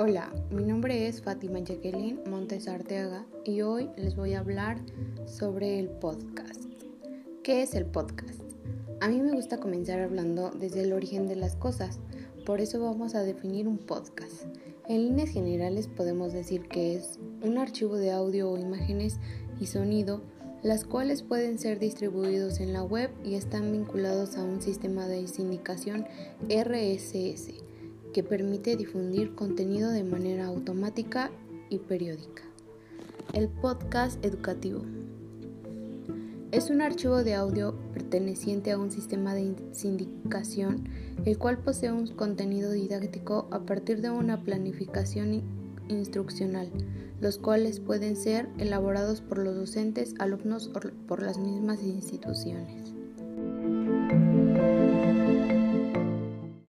Hola, mi nombre es Fátima Jacqueline Montes Arteaga y hoy les voy a hablar sobre el podcast. ¿Qué es el podcast? A mí me gusta comenzar hablando desde el origen de las cosas, por eso vamos a definir un podcast. En líneas generales podemos decir que es un archivo de audio o imágenes y sonido las cuales pueden ser distribuidos en la web y están vinculados a un sistema de sindicación RSS que permite difundir contenido de manera automática y periódica. El podcast educativo es un archivo de audio perteneciente a un sistema de sindicación el cual posee un contenido didáctico a partir de una planificación instruccional, los cuales pueden ser elaborados por los docentes, alumnos o por las mismas instituciones.